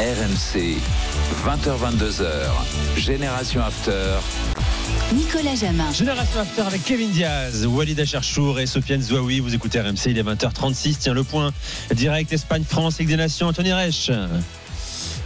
RMC. 20h22h. Génération After. Nicolas Jamin. Génération After avec Kevin Diaz, Walid Acharchour et Sofiane Zouaoui. Vous écoutez RMC, il est 20h36. Tiens, le point direct Espagne-France, Ligue des Nations, Anthony Reich.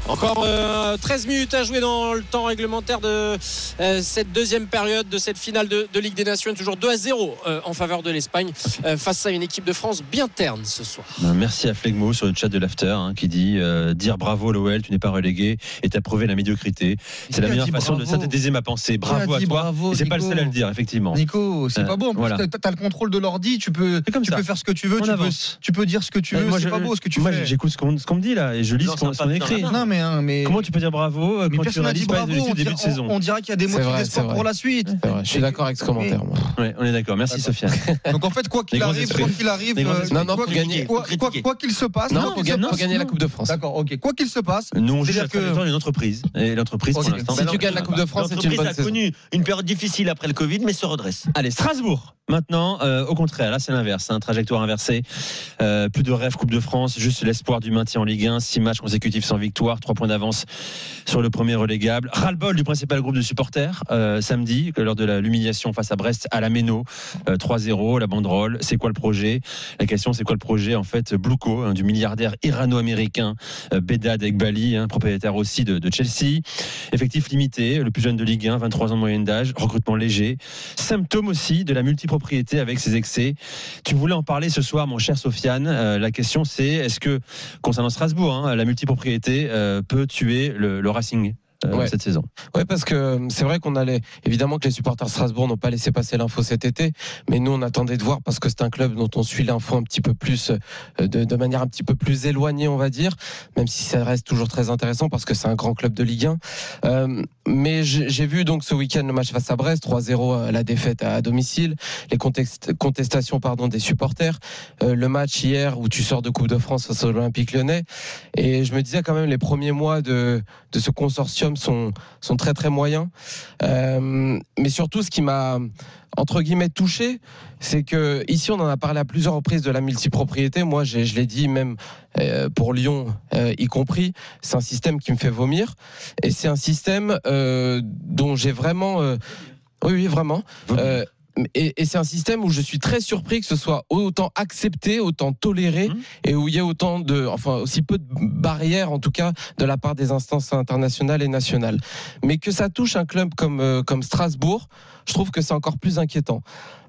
Encore euh, 13 minutes à jouer dans le temps réglementaire de euh, cette deuxième période de cette finale de, de Ligue des Nations. Toujours 2 à 0 euh, en faveur de l'Espagne euh, face à une équipe de France bien terne ce soir. Euh, Merci à Flegmo sur le chat de l'After hein, qui dit euh, dire bravo l'OL, tu n'es pas relégué et t'as prouvé la médiocrité. C'est la meilleure façon de bravo synthétiser ma pensée. Bravo à toi. c'est pas le Nico seul à le dire, effectivement. Nico, c'est Euh, pas beau. En plus, voilà. t'as le contrôle de l'ordi, tu peux, comme tu ça. peux faire ce que tu veux, tu peux, tu peux dire ce que tu veux. moi, C'est pas beau ce que tu moi, fais. j'écoute ce qu'on me dit là et je lis Non, ce qu'on écrit. Non, mais, hein, mais. Comment tu peux dire bravo euh, mais quand tu personne réalises dit pas bravo. On début de saison on, on dirait qu'il y a des motifs d'espoir pour la suite. Je suis d'accord avec ce commentaire. moi. Ouais, on est d'accord. Merci Sofiane. Donc en fait, quoi qu'il arrive, quoi qu'il arrive. Non, non, quoi se passe, Non, se gagner, la. Coupe de France. D'accord, ok. Quoi qu'il se passe, Nous on trajectoire d'une entreprise et l'entreprise pour l'instant. Si tu gagnes la Coupe de France, c'est une L'entreprise bonne a saison. connu une période difficile après le Covid, mais se redresse. Allez, Strasbourg. Maintenant, euh, au contraire, là c'est l'inverse, un trajectoire inversée. Euh, plus de rêve Coupe de France, juste l'espoir du maintien en Ligue 1, six matchs consécutifs sans victoire, trois points d'avance sur le premier relégable. Ras-le-bol du principal groupe de supporters euh, samedi, lors de l'humiliation face à Brest à la Méno, euh, 3-0, la banderole. C'est quoi le projet? La question, c'est quoi le projet En fait, Blouko, hein, du milliardaire irano-américain euh, Bedad Ekbali, hein, propriétaire aussi de, Chelsea. Effectif limité, le plus jeune de Ligue 1, 23 ans de moyenne d'âge, recrutement léger. Symptôme aussi de la multipropriété avec ses excès. Tu voulais en parler ce soir, mon cher Sofiane. Euh, la question, c'est est-ce que, concernant Strasbourg, hein, la multipropriété euh, peut tuer le, le Racing euh, Ouais. cette saison Ouais, parce que euh, c'est vrai qu'on allait. Évidemment que les supporters de Strasbourg n'ont pas laissé passer l'info cet été, mais nous on attendait de voir parce que c'est un club dont on suit l'info un petit peu plus, euh, de, de manière un petit peu plus éloignée, on va dire, même si ça reste toujours très intéressant parce que c'est un grand club de Ligue 1. Euh, mais j'ai vu donc ce week-end le match face à Brest, 3-0 euh, la défaite à, à domicile, les contextes- contestations pardon des supporters, euh, le match hier où tu sors de Coupe de France face à l'Olympique Lyonnais, et je me disais quand même les premiers mois de de ce consortium sont, sont très très moyens. Euh, mais surtout, ce qui m'a entre guillemets touché, c'est que ici on en a parlé à plusieurs reprises de la multipropriété. Moi, je l'ai dit même euh, pour Lyon, euh, y compris, c'est un système qui me fait vomir et c'est un système dont j'ai vraiment, oui, oui, vraiment. Et, et c'est un système où je suis très surpris que ce soit autant accepté, autant toléré, Mhm. et où il y a autant de, enfin aussi peu de barrières en tout cas de la part des instances internationales et nationales. Mais que ça touche un club comme euh, comme Strasbourg, je trouve que c'est encore plus inquiétant.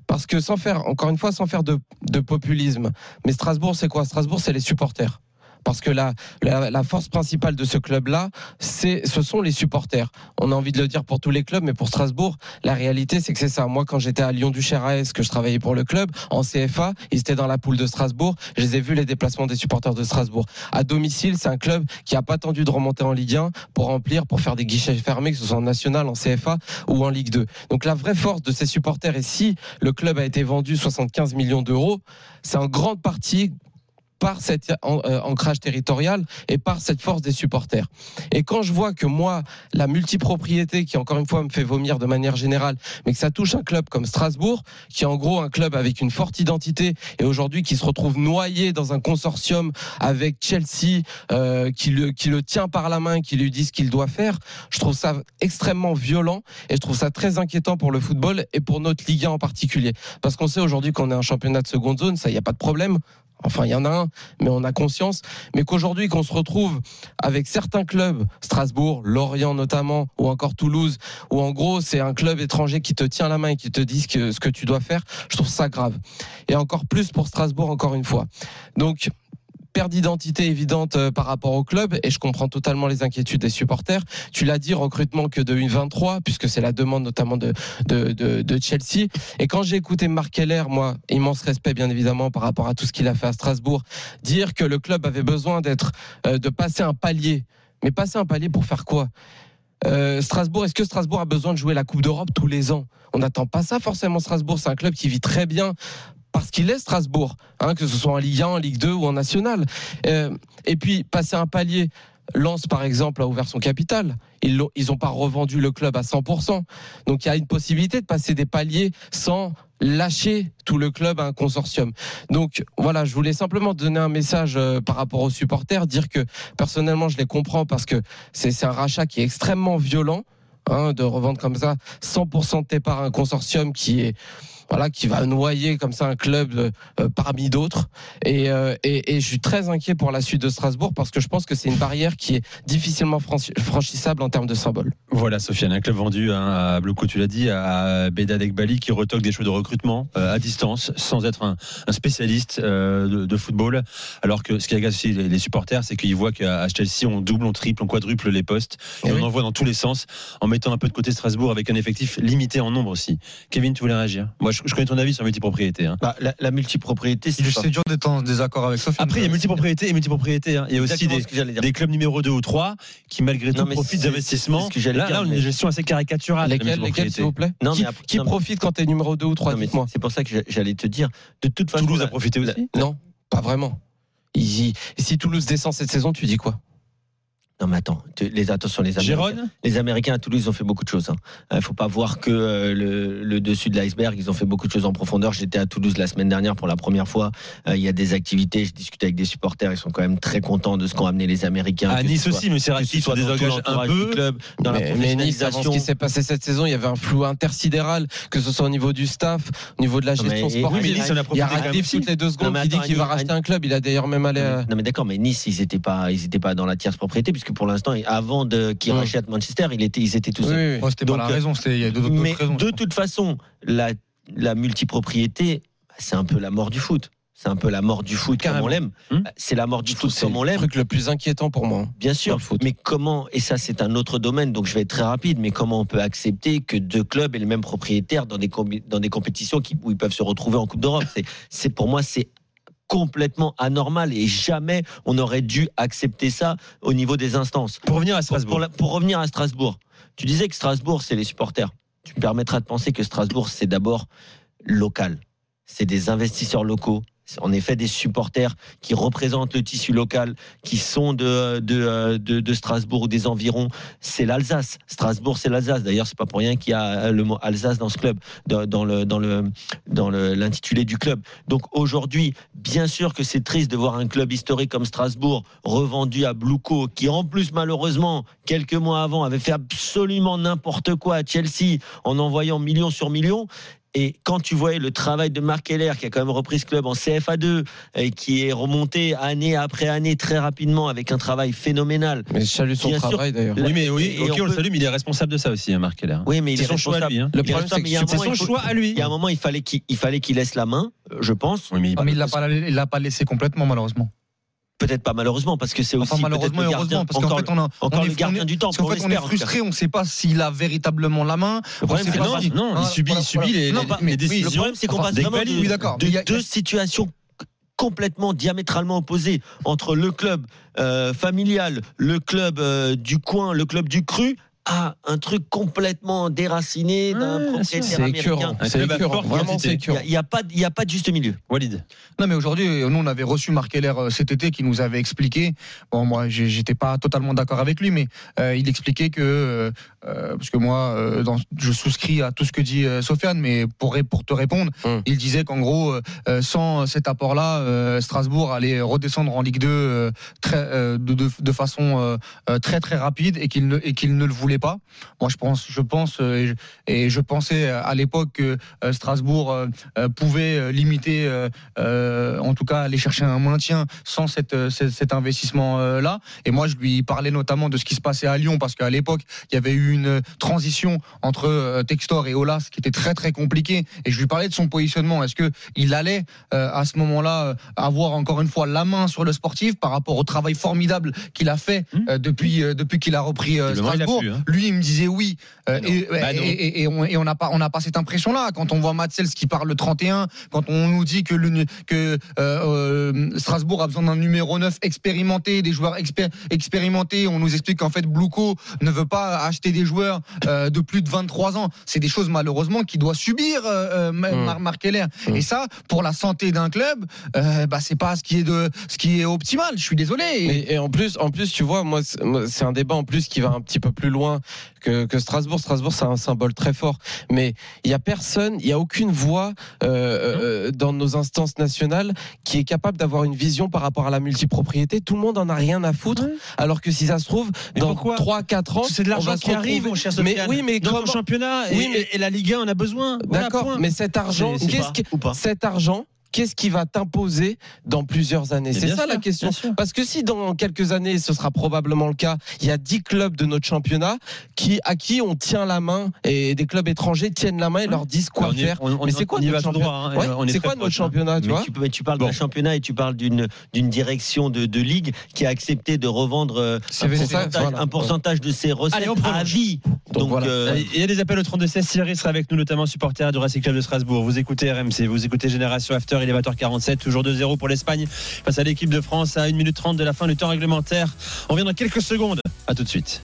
Parce que sans faire, encore une fois, sans faire de, de populisme, mais Strasbourg, c'est quoi? Strasbourg, c'est les supporters. Parce que la, la, force principale de ce club-là, ce sont les supporters. On a envie de le dire pour tous les clubs, mais pour Strasbourg, la réalité, c'est que c'est ça. Moi, quand j'étais à lyon du AS, que je travaillais pour le club, en CFA, ils étaient dans la poule de Strasbourg. Je les ai vus les déplacements des supporters de Strasbourg. À domicile, c'est un club qui a pas attendu de remonter en Ligue 1 pour remplir, pour faire des guichets fermés, que ce soit en national, en CFA ou en Ligue 2. Donc la vraie force de ces supporters, et si le club a été vendu 75 millions d'euros, c'est en grande partie par cet euh, ancrage territorial et par cette force des supporters. Et quand je vois que moi, la multipropriété, qui encore une fois me fait vomir de manière générale, mais que ça touche un club comme Strasbourg, qui est en gros un club avec une forte identité et aujourd'hui qui se retrouve noyé dans un consortium avec Chelsea, euh, qui, le, qui le tient par la main, qui lui dit ce qu'il doit faire, je trouve ça extrêmement violent et je trouve ça très inquiétant pour le football et pour notre Ligue 1 en particulier. Parce qu'on sait aujourd'hui qu'on est un championnat de seconde zone, ça, il n'y a pas de problème. Enfin, il y en a un, mais on a conscience. Mais qu'aujourd'hui, qu'on se retrouve avec certains clubs, Strasbourg, Lorient notamment, ou encore Toulouse, où en gros, c'est un club étranger qui te tient la main et qui te dit ce que, tu dois faire, je trouve ça grave. Et encore plus pour Strasbourg, encore une fois. Donc, perte d'identité évidente euh, par rapport au club et je comprends totalement les inquiétudes des supporters. Tu l'as dit, recrutement que de une 23 puisque c'est la demande notamment de, Chelsea. Et quand j'ai écouté Marc Keller, moi, immense respect bien évidemment par rapport à tout ce qu'il a fait à Strasbourg, dire que le club avait besoin d'être, euh, de passer un palier. Mais passer un palier pour faire quoi? Euh, Strasbourg, est-ce que Strasbourg a besoin de jouer la Coupe d'Europe tous les ans? On n'attend pas ça forcément. Strasbourg, c'est un club qui vit très bien parce qu'il est Strasbourg, hein, que ce soit en Ligue 1, en Ligue 2 ou en National. Euh, et puis passer un palier. Lens, par exemple, a ouvert son capital. Ils n'ont pas revendu le club à 100%. Donc il y a une possibilité de passer des paliers sans lâcher tout le club à un consortium. Donc voilà, je voulais simplement donner un message euh, par rapport aux supporters, dire que personnellement je les comprends parce que c'est c'est un rachat qui est extrêmement violent. hein, de revendre comme ça 100% de tes parts à un consortium qui est voilà qui va noyer comme ça un club euh, euh, parmi d'autres et, euh, et, et je suis très inquiet pour la suite de Strasbourg parce que je pense que c'est une barrière qui est difficilement franchi- franchissable en termes de symbole. Voilà, Sofiane, un club vendu hein, à Blocco, tu l'as dit, à Bedad Ekbali qui retoque des choix de recrutement euh, à distance, sans être un, un spécialiste euh, de, de football. Alors que ce qui agace aussi les, les supporters, c'est qu'ils voient qu'à Chelsea, on double, on triple, on quadruple les postes et Eh on oui. envoie dans tous les sens en mettant un peu de côté Strasbourg avec un effectif limité en nombre aussi. Kevin, tu voulais réagir? Moi, je, je connais ton avis sur la multipropriété. hein. Bah, la, la multipropriété, c'est dur d'être en désaccord avec Sophie. Après, il y a multipropriété et multipropriété. hein. Il y a aussi des, clubs numéro 2 ou 3 qui, malgré Non, tout, mais profitent c'est- d'investissements. Là, on a une gestion assez caricaturale. lesquels, s'il vous plaît Non, Qui, mais après- qui non, profite quand t'es numéro 2 ou 3 Non, mais Dites-moi. c'est pour ça que j'a- j'allais te dire. De toute façon, Toulouse a profité aussi. Non, pas vraiment. Si Toulouse descend cette saison, tu dis quoi? Non, mais attends, les attention, les Américains. Les Américains à Toulouse ils ont fait beaucoup de choses. Il ne faut pas voir que euh, le, le dessus de l'iceberg. Ils ont fait beaucoup de choses en profondeur. J'étais à Toulouse la semaine dernière pour la première fois. Euh, Il y a des activités. Je discutais avec des supporters. Ils sont quand même très contents de ce qu'ont amené les Américains. À Nice soit- aussi, mais c'est ce soit désengage un l'entourage du peu. club, dans la mais, mais Nice, avant ce professionnalisation. qui s'est passé cette saison, il y avait un flou intersidéral, que ce soit au niveau du staff, au niveau de la gestion mais- sportive. Oui, mais Nice, on a il y a aussi. toutes les deux secondes Non, mais qui dit attends, qu'il va racheter un club. Il a d'ailleurs même allé. Non, mais- mais d'accord, mais Nice ils étaient pas, ils étaient pas dans la tierce propriété puisque pour l'instant, avant qu'ils Ouais. rachètent Manchester, ils étaient, ils étaient tous. Oui, seuls. oui. C'était pas la raison, c'était- il y a d'autres Mais raisons. de toute façon, la, la multipropriété, c'est un peu la mort du foot. C'est un peu la mort du foot comme Carrément. on l'aime. Hum. C'est la mort du foot c'est comme on le l'aime. truc le plus inquiétant pour moi. Bien dans sûr, le foot. mais comment, et ça c'est un autre domaine, donc je vais être très rapide, mais comment on peut accepter que deux clubs aient le même propriétaire dans des, combi- dans des compétitions qui, où ils peuvent se retrouver en Coupe d'Europe? C'est, c'est Pour moi, c'est complètement anormal et jamais on aurait dû accepter ça au niveau des instances. Pour revenir à Strasbourg. pour pour revenir à Strasbourg, tu disais que Strasbourg, c'est les supporters. Tu me permettras de penser que Strasbourg, c'est d'abord local. C'est des investisseurs locaux. En effet des supporters qui représentent le tissu local, qui sont de, de, de, de Strasbourg ou des environs. C'est l'Alsace. Strasbourg, c'est l'Alsace. D'ailleurs, c'est pas pour rien qu'il y a le mot Alsace dans ce club, dans, le dans le dans l'intitulé du club. Donc aujourd'hui, bien sûr que c'est triste de voir un club historique comme Strasbourg revendu à Bluco, qui en plus malheureusement quelques mois avant avait fait absolument n'importe quoi à Chelsea en envoyant millions sur millions. Et quand tu voyais le travail de Marc Keller, qui a quand même repris ce club en CFA2, et qui est remonté année après année très rapidement avec un travail phénoménal. Mais je salue son Bien travail d'ailleurs. Oui, mais oui, et ok, on on le salue, mais il est responsable de ça aussi, hein, Marc Keller. Oui, mais il C'est est son choix à responsable. lui. hein. Le problème, c'est son faut- choix à lui. Il y a un moment, il fallait qu'il il fallait qu'il laisse la main, euh, je pense. Oui, mais il- Ah, pas, il l'a pas laissé complètement, malheureusement. Peut-être pas malheureusement, parce que c'est aussi Enfin, malheureusement le et gardien. heureusement, parce qu'en fait, on a. encore on le est- gardien on est- du temps. Parce qu'en fait, on est frustré, on ne sait pas s'il a véritablement la main. Le problème, c'est non, il subit, il voilà, subit les, voilà. les- Non, les mais- oui, décisions. Le problème, c'est qu'on Enfin, passe vraiment de, oui, de deux situations complètement diamétralement opposées entre le club euh, familial, le club euh, du coin, le club du cru, à un truc complètement déraciné d'un Ouais, propriétaire C'est américain. C'est Il n'y a, pas de- il y a pas de juste milieu. Walid. Non, mais aujourd'hui, nous, on avait reçu Marc Keller euh, cet été qui nous avait expliqué. Bon, moi, j'étais pas totalement d'accord avec lui, mais euh, il expliquait que, euh, parce que moi, euh, dans- je souscris à tout ce que dit euh, Sofiane, mais pour, pour te répondre, Hum. il disait qu'en gros, sans cet apport-là, euh, Strasbourg allait redescendre en Ligue 2 euh, très, euh, de, de, de façon très très rapide et qu'il ne, et qu'il ne le voulait pas. Moi, je pense, je pense euh, et je, et je pensais à l'époque que euh, Strasbourg euh, euh, pouvait euh, limiter, euh, euh, en tout cas aller chercher un maintien sans cette, euh, cet, investissement-là. Et moi, je lui parlais notamment de ce qui se passait à Lyon parce qu'à l'époque, il y avait eu une transition entre euh, Textor et Olas qui était très très compliquée. Et je lui parlais de son positionnement. Est-ce que il allait euh, à ce moment-là euh, avoir encore une fois la main sur le sportif par rapport au travail formidable qu'il a fait euh, depuis euh, depuis qu'il a repris euh, Strasbourg hein. Lui, il me disait oui. Euh, Bah et, Bah on n'a pas on n'a pas cette impression-là quand on voit Matsels qui parle le 31, quand on nous dit que le que euh, euh, Strasbourg a besoin d'un numéro 9 expérimenté, des joueurs expé- expérimentés. On nous explique qu'en fait Blouko ne veut pas acheter des joueurs euh, de plus de 23 ans. C'est des choses malheureusement qu'il doit subir euh, euh, Ma- Mm. Mar- Marc Keller. Mm. Et ça, pour la santé d'un club, bah c'est pas ce qui est de ce qui est optimal. Je suis désolé. Et- en plus, en plus, tu vois, moi, c'est un débat en plus qui va un petit peu plus loin que, que Strasbourg. Strasbourg, c'est un symbole très fort, mais il y a personne, il y a aucune voix euh, euh, dans nos instances nationales qui est capable d'avoir une vision par rapport à la multipropriété. Tout le monde en a rien à foutre, alors que si ça se trouve, Mais dans pourquoi 3-4 ans, C'est de l'argent qui arrive, mon cher Mais Sofiane. oui, mais Notre comment- championnat Oui, mais- et la Ligue 1 on a besoin. D'accord, mais cet argent, qu'est-ce que- cet argent, qu'est-ce qui va t'imposer dans plusieurs années C'est ça sûr, la question. Parce que si dans quelques années, ce sera probablement le cas, il y a 10 clubs de notre championnat qui, à qui on tient la main et des clubs étrangers tiennent la main et leur disent quoi On faire. on- mais c'est quoi notre championnat droit, hein, Ouais, on est C'est très quoi notre proche, hein. championnat, tu mais vois? tu, mais tu parles Bon. d'un championnat et tu parles d'une d'une direction de, de ligue qui a accepté de revendre euh, un, pourcentage, voilà. un pourcentage de ses recettes Allez, on à vie. Donc Donc, voilà. euh, Il y a des appels au 32 16 Thierry sera avec nous, notamment supporter du Racing Club de Strasbourg. Vous écoutez RMC, vous écoutez Génération After, est 20h47, toujours 2-0 pour l'Espagne face à l'équipe de France à 1 minute 30 de la fin du temps réglementaire. On revient dans quelques secondes. À tout de suite.